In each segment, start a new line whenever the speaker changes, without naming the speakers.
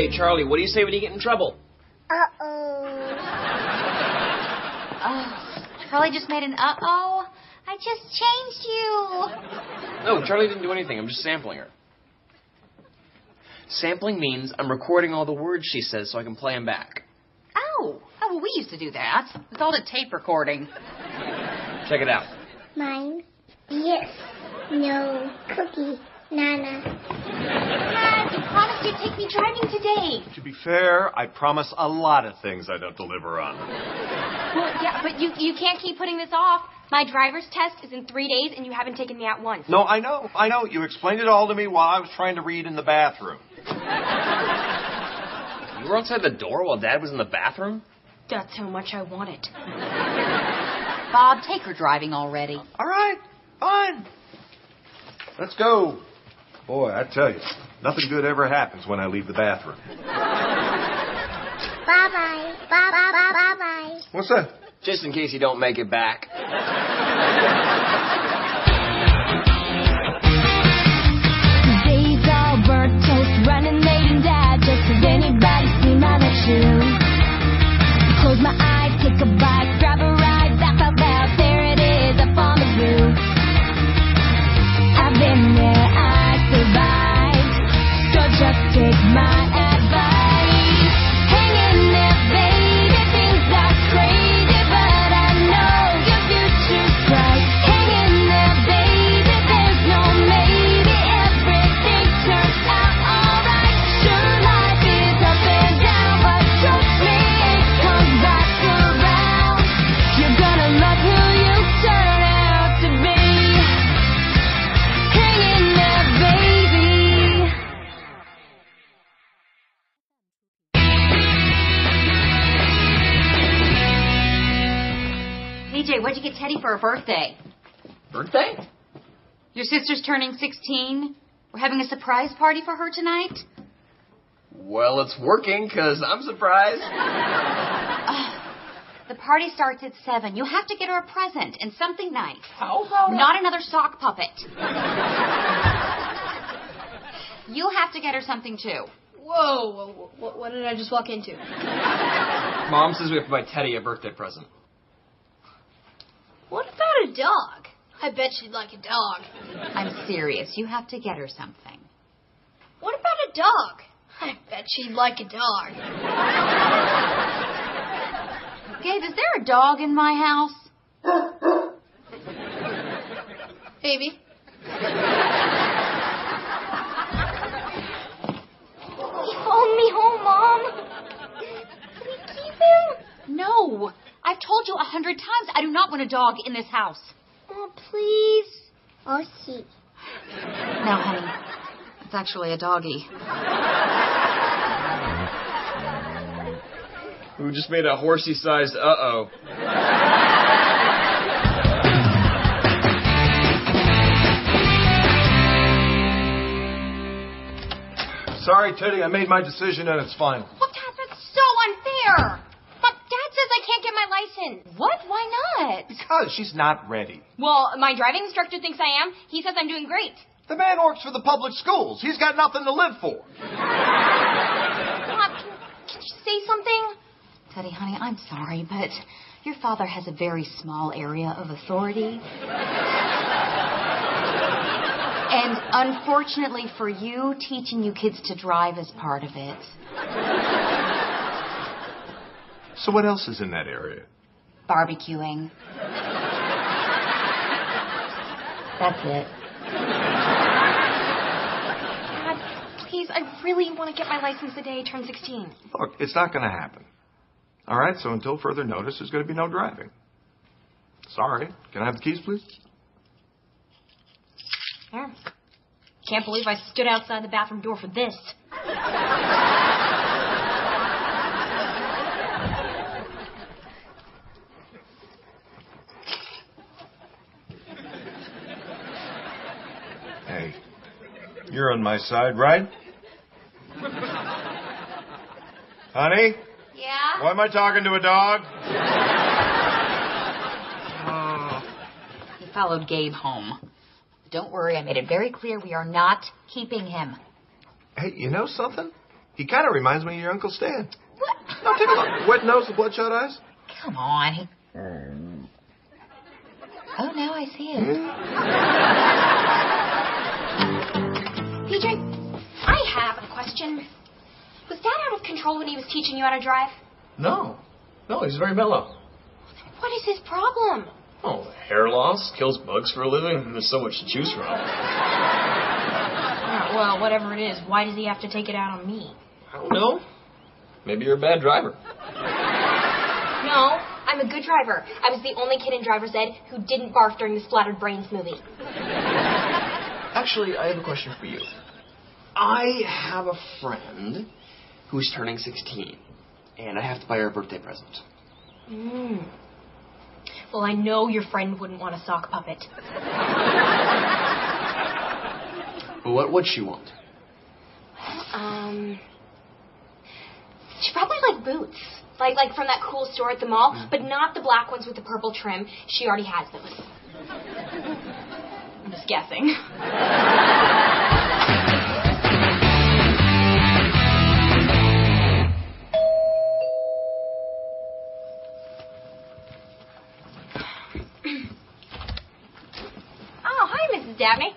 Hey, Charlie, what do you say when you get in trouble?
Uh-oh.
Oh, Charlie just made an uh-oh. I just changed you.
No, Charlie didn't do anything. I'm just sampling her. Sampling means I'm recording all the words she says so I can play them back.
Oh, oh, well, we used to do that. We called it tape recording.
Check it out.
Mine. Yes. No. Cookie. Nana.
Dad, you promised you'd take me driving today.
To be fair, I promise a lot of things I don't deliver on.
Well, yeah, but you you can't keep putting this off. My driver's test is in three days, and you haven't taken me out once.
No, I know, I know. You explained it all to me while I was trying to read in the bathroom.
You were outside the door while Dad was in the bathroom?
That's how much I want it.
Bob, take her driving already.
All right, fine. Let's go. Boy, I tell you, nothing good ever happens when I leave the bathroom.
Bye-bye. Bye-bye. Bye-bye.
What's that?
Just in case you don't make it back.
her birthday?
Birthday?
Your sister's turning 16. We're having a surprise party for her tonight.
Well, it's working because I'm surprised.
The party starts at 7. You have to get her a present and something nice.
How about
Not another sock puppet. you have to get her something too.
Whoa, whoa, whoa, what, what did I just walk into?
Mom says we have to buy Teddy a birthday present.
What about a dog? I bet she'd like a dog.
I'm serious. You have to get her something.
What about a dog? I bet she'd like a dog.
Gabe, is there a dog in my house?
Maybe.
He phoned me home, Mom. Can we keep him?
No. I've told you a hundred times I do not want a dog in this house.
Oh, please. I'll see.
No, honey. It's actually a doggy.
We just made a horsey sized uh oh.
Sorry, Teddy, I made my decision and it's final.
What happened? So unfair. But Dad says I can't get my license.
What? Why not?
Because she's not ready.
Well, my driving instructor thinks I am. He says I'm doing great.
The man works for the public schools. He's got nothing to live for.
Mom, can, can you say something?
Teddy, honey, I'm sorry, but your father has a very small area of authority. And unfortunately for you, teaching you kids to drive is part of it.
So what else is in that area?
Barbecuing. That's it.
Dad, please, I really want to get my license the day I turn 16.
Look, it's not going to happen. All right, so until further notice, there's going to be no driving. Sorry. Can I have the keys, please?
Yeah. Can't believe I stood outside the bathroom door for this.
Hey, you're on my side, right? Honey,
Yeah?
why am I talking to a dog?
He followed Gabe home. Don't worry, I made it very clear we are not keeping him.
Hey, you know something? He kind of reminds me of your Uncle Stan. What? No, take a look. Wet nose with bloodshot eyes.
Come on. He... Oh, now I see it.
PJ, I have a question. Was Dad out of control when he was teaching you how to drive?
No. No, he's very mellow.
What is his problem?
Oh, hair loss, kills bugs for a living, and there's so much to choose from.
Yeah, well, whatever it is, why does he have to take it out on me?
I don't know. Maybe you're a bad driver.
No, I'm a good driver. I was the only kid in driver's ed who didn't barf during the Splattered Brains movie.
Actually, I have a question for you. I have a friend who's turning 16, and I have to buy her a birthday present.
Mm. Well, I know your friend wouldn't want a sock puppet.
What would she want?
Um, she probably like boots, like like from that cool store at the mall, but not the black ones with the purple trim. She already has those. I'm guessing. oh, hi, Mrs. Dabney.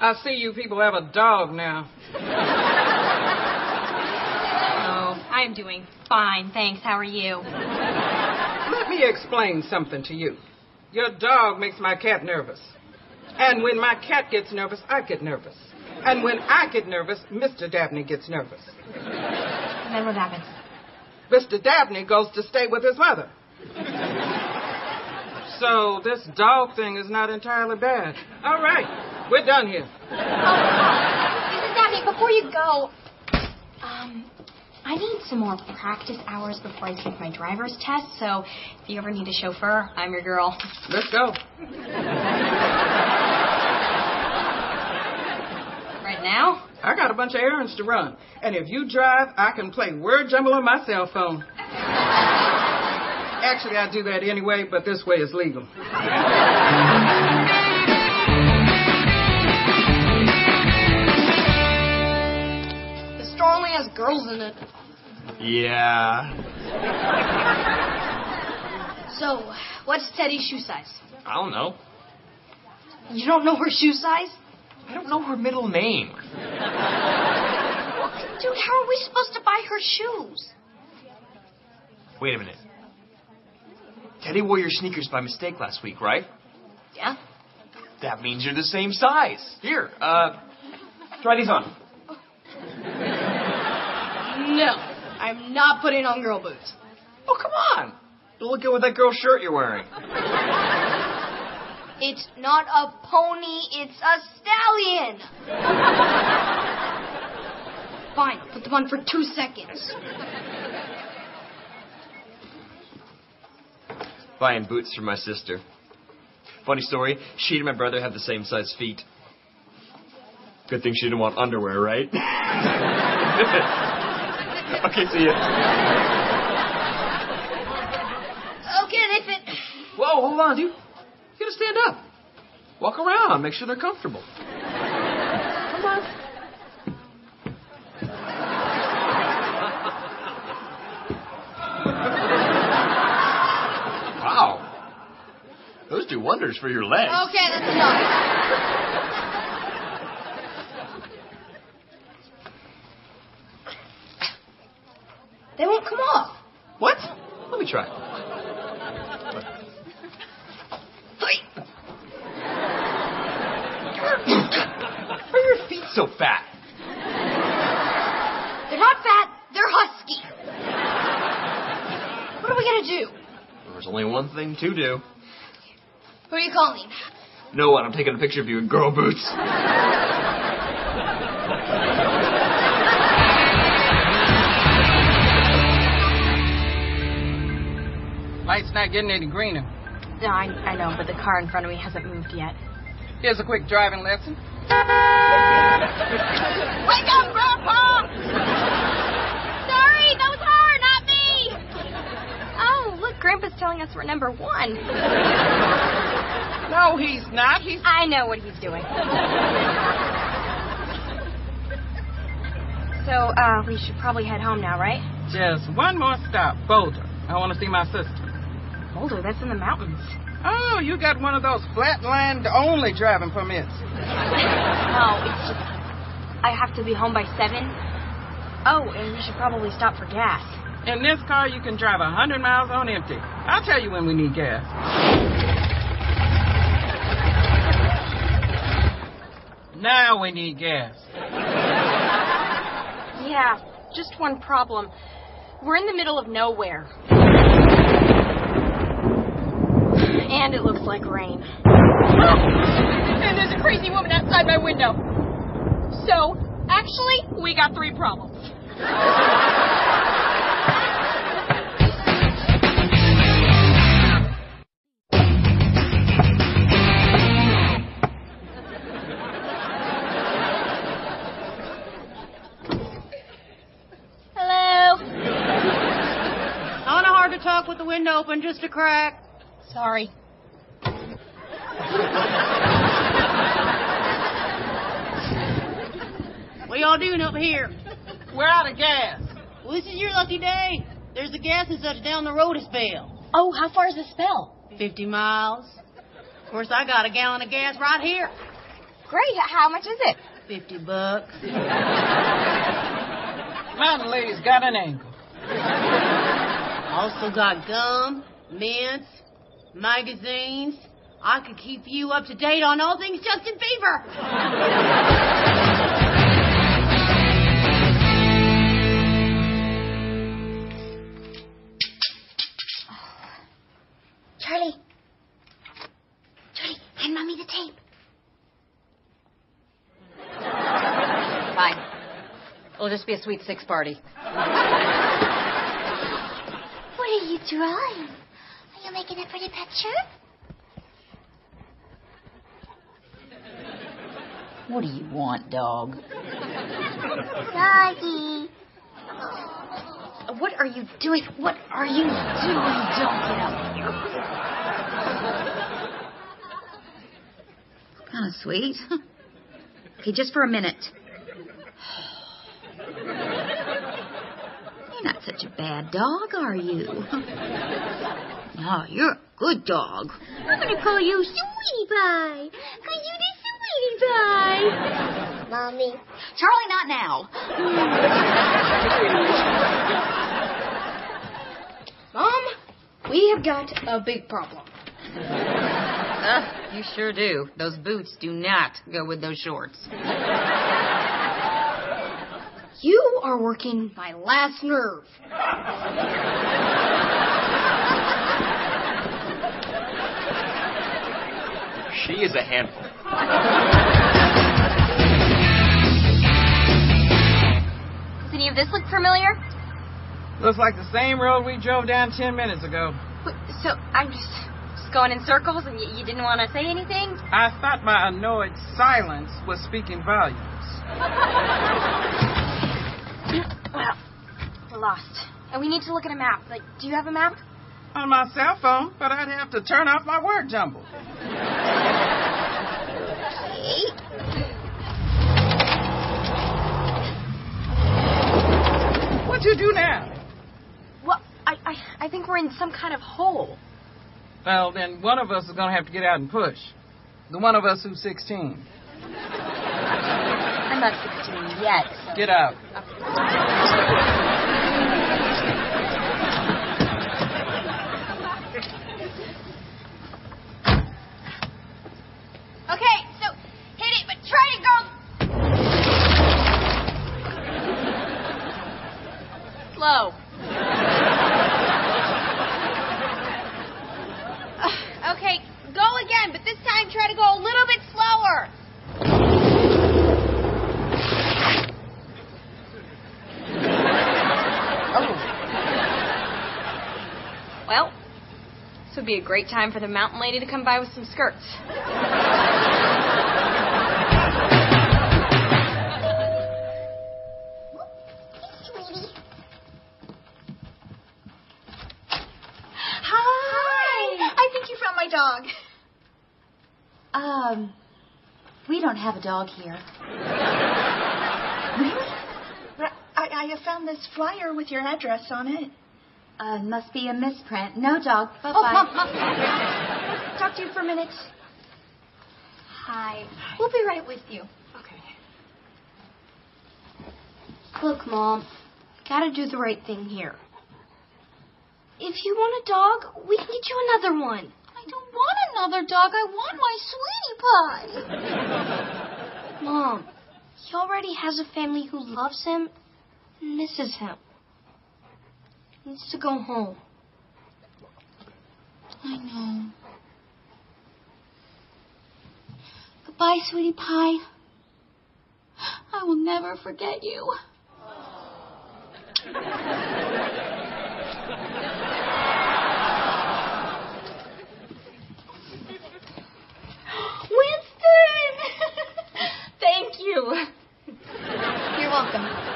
I see you people have a dog now.
Oh, I am doing fine, thanks. How are you?
Let me explain something to you. Your dog makes my cat nervous. And when my cat gets nervous, I get nervous. And when I get nervous, Mr. Dabney gets nervous.
And then what happens?
Mr. Dabney goes to stay with his mother. So this dog thing is not entirely bad. All right, we're done here.
Oh, Mrs. Dabney, before you go, um, I need some more practice hours before I take my driver's test. So if you ever need a chauffeur, I'm your girl.
Let's go.
Right now?
I got a bunch of errands to run. And if you drive, I can play word jumble on my cell phone. Actually, I do that anyway, but this way is legal.
The store only has girls in it.
Yeah.
So, what's Teddy's shoe size?
I don't know.
You don't know her shoe size?
I don't know her middle name.
Dude, how are we supposed to buy her shoes?
Wait a minute. Teddy wore your sneakers by mistake last week, right?
Yeah.
That means you're the same size. Here, uh, try these on.
No, I'm not putting on girl boots.
Oh, come on. Don't look good with that girl shirt you're wearing.
It's not a pony, it's a stallion. Fine, put them on for two seconds.
Buying boots for my sister. Funny story, she and my brother have the same size feet. Good thing she didn't want underwear, right? okay, see ya.
Okay, they fit.
Whoa, hold on, dude. Stand up. Walk around, make sure they're comfortable. Come on. wow. Those do wonders for your legs.
Okay, that's enough. They won't come off.
What? Let me try. Why are your feet so fat?
They're not fat, they're husky. What are we gonna do?
There's only one thing to do.
Who are you calling?
No one. I'm taking a picture of you in girl boots.
Light's not getting any greener.
No, I, I know, but the car in front of me hasn't moved yet.
Here's a quick driving lesson.
Wake up, Grandpa!
Sorry, that was her, not me. Oh, look, Grandpa's telling us we're number one.
No, he's not. He's.
I know what he's doing. So, uh, we should probably head home now, right?
Just one more stop, Boulder. I want to see my sister.
Boulder, that's in the mountains.
Oh, you got one of those flatland only driving permits.
No, it's just I have to be home by seven. Oh, and we should probably stop for gas.
In this car, you can drive a 100 miles on empty. I'll tell you when we need gas. Now we need gas.
Yeah, just one problem. We're in the middle of nowhere. And it looks like rain. and there's a crazy woman outside my window. So, actually, we got three problems. Hello.
Kinda hard to talk with the window open, just a crack.
Sorry.
What y'all doing up here?
We're out of gas.
Well, this is your lucky day. There's a gas and such down the road a spell.
Oh, how far is the spell?
50 miles. Of course, I got a gallon of gas right here.
Great. How much is it?
50 bucks.
Mountain lady's got an angle.
Also got gum, mints, magazines. I could keep you up to date on all things Justin Bieber.
Charlie. Charlie, hand mommy the tape.
Fine. It'll just be a sweet six party.
What are you drawing? Are you making a pretty picture?
What do you want, dog?
Doggy.
What are you doing? What are you doing? Don't get up here. Kind of sweet. Okay, just for a minute. You're not such a bad dog, are you? No, you're a good dog.
I'm gonna call you Sweetie Pie. Cause you the Sweetie Pie. Mommy.
Charlie, not now.
Mom, we have got a big problem.
Uh, you sure do. Those boots do not go with those shorts.
You are working my last nerve.
She is a handful.
Any of this look familiar?
Looks like the same road we drove down ten minutes ago.
So I'm just, just going in circles and you, you didn't want to say anything?
I thought my annoyed silence was speaking volumes.
Well, we're lost. And we need to look at a map. Like, do you have a map?
On my cell phone, but I'd have to turn off my word jumble. What'd you do now?
Well, I, I, I think we're in some kind of hole.
Well, then one of us is going to have to get out and push. The one of us who's 16.
I'm not 16 yet. so-
Get out.
Okay, so hit it, but try to go slow. Uh, okay, go again, but this time try to go a little bit slower. Well, this would be a great time for the mountain lady to come by with some skirts. Hi. I think you found my dog.
Um, we don't have a dog here.
Well,
I, I found this flyer with your address on it.
Uh, must be a misprint. No dog. Bye
Oh,
bye.
Mom, Mom. Talk to you for a minute.
Hi. We'll be right with you.
Okay.
Look, Mom. Gotta do the right thing here. If you want a dog, we can get you another one.
I don't want another dog. I want my sweetie pie.
Mom, he already has a family who loves him and misses him. Needs to go home.
I know. Goodbye, sweetie pie. I will never forget you.
Winston! Thank you. You're welcome.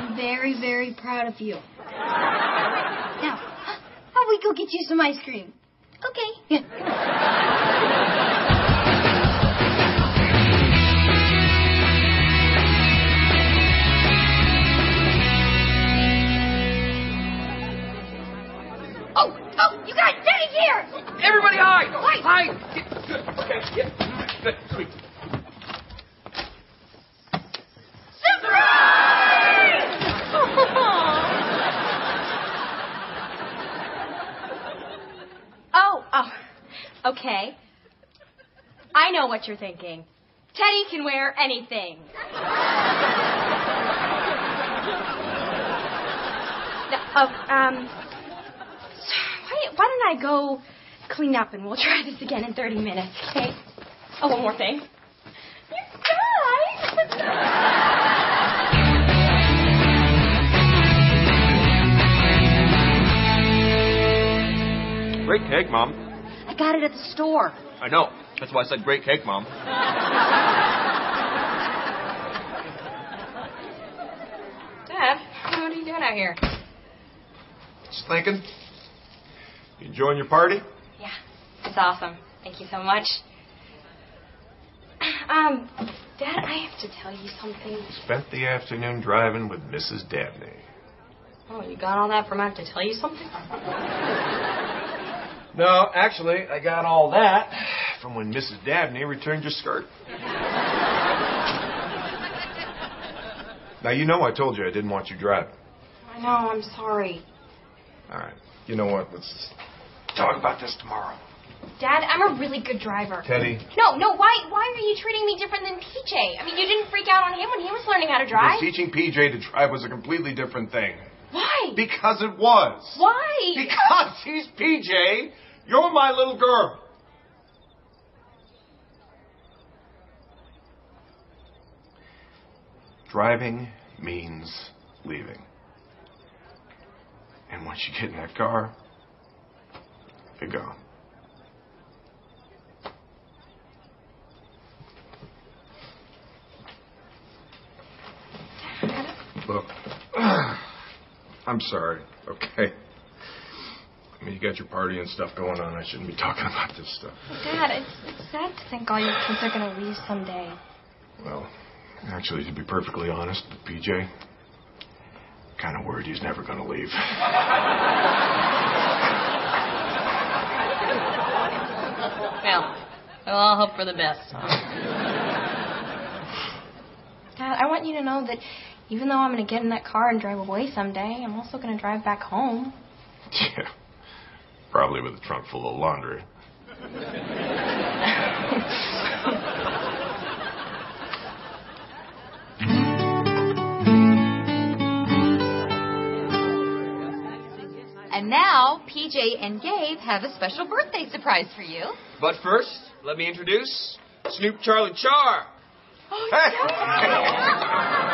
I'm very, very proud of you. Now, how we go get you some ice cream? Okay. Oh,
okay.
I know what you're thinking. Teddy can wear anything. No, oh, um, why, why don't I go clean up and we'll try this again in 30 minutes, okay? Oh, one more thing. You guys!
Great cake, Mom.
I got it at the store.
I know. That's why I said great cake, Mom.
Dad, what are you doing out here?
Just thinking. You enjoying your party?
Yeah, it's awesome. Thank you so much. Um, Dad, I have to tell you something.
Spent the afternoon driving with Mrs. Dabney.
Oh, you got all that from I have to tell you something?
No, actually, I got all that from when Mrs. Dabney returned your skirt. now, you know I told you I didn't want you driving.
I know, I'm sorry.
All right. You know what? Let's talk about this tomorrow.
Dad, I'm a really good driver.
Teddy,
No, no, why why are you treating me different than PJ? I mean, you didn't freak out on him when he was learning how to drive.
because teaching PJ to drive was a completely different thing.
Why?
Because it was.
Why?
Because he's PJ. You're my little girl. Driving means leaving. And once you get in that car, you're gone. Look, I'm sorry, okay? I mean, you got your party and stuff going on. I shouldn't be talking about this stuff.
Dad, it's, it's sad to think all your kids are gonna leave someday.
Well, actually, to be perfectly honest, PJ, kind of worried he's never going to leave.
Well, we'll all hope for the best. Dad, I want you to know that even though I'm going to get in that car and drive away someday, I'm also going to drive back home.
yeah, probably with a trunk full of laundry.
And now, PJ and Gabe have a special birthday surprise for you.
But first, let me introduce Snoop Charlie Char. Oh,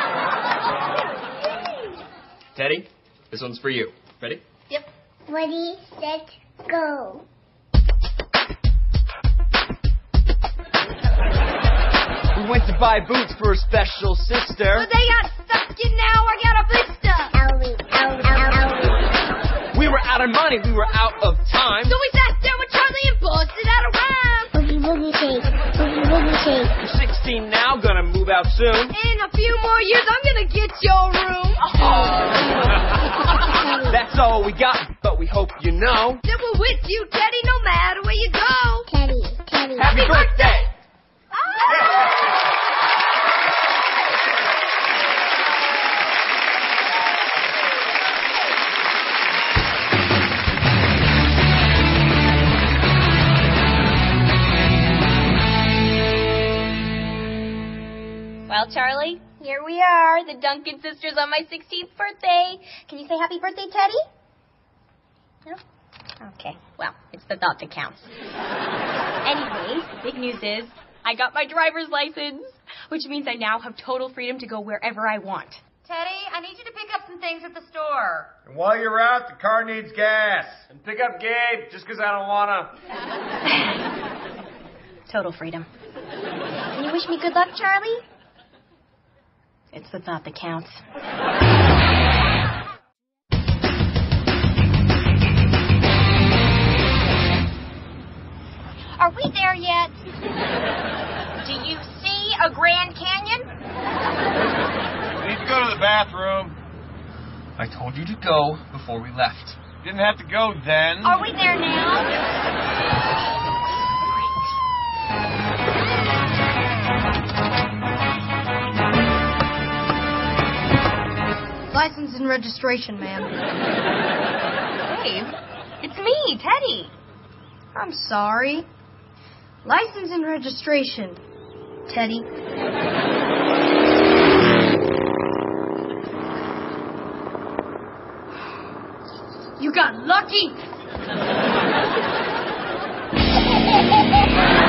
Teddy, this one's for you. Ready?
Yep. Ready, set, go.
We went to buy boots for a special sister.
But they got stuck, in now I got a blister.
We were out of money, we were out of time.
So we sat down with Charlie and busted out a rhyme.
Boogie, boogie, shake. Boogie, boogie, shake.
You're 16 now, gonna move out soon.
In a few more years, I'm gonna get your room. Oh.
That's all we got, but we hope you know.
That we're with you, Teddy, no matter where you go.
Teddy, Teddy.
Happy birthday!
Well, Charlie, here we are, the Duncan sisters on my 16th birthday. Can you say happy birthday, Teddy? No? Okay, well, it's the thought that counts. Anyways, the big news is I got my driver's license, which means I now have total freedom to go wherever I want.
Teddy, I need you to pick up some things at the store.
And while you're out, the car needs gas.
And pick up Gabe, just 'cause I don't wanna.
Total freedom. Can you wish me good luck, Charlie? It's the thought that counts.
Are we there yet? Do you see a Grand Canyon?
You need to go to the bathroom.
I told you to go before we left.
You didn't have to go then.
Are we there now?
License and registration, ma'am.
Babe, it's me, Teddy.
I'm sorry. License and registration, Teddy. You got lucky.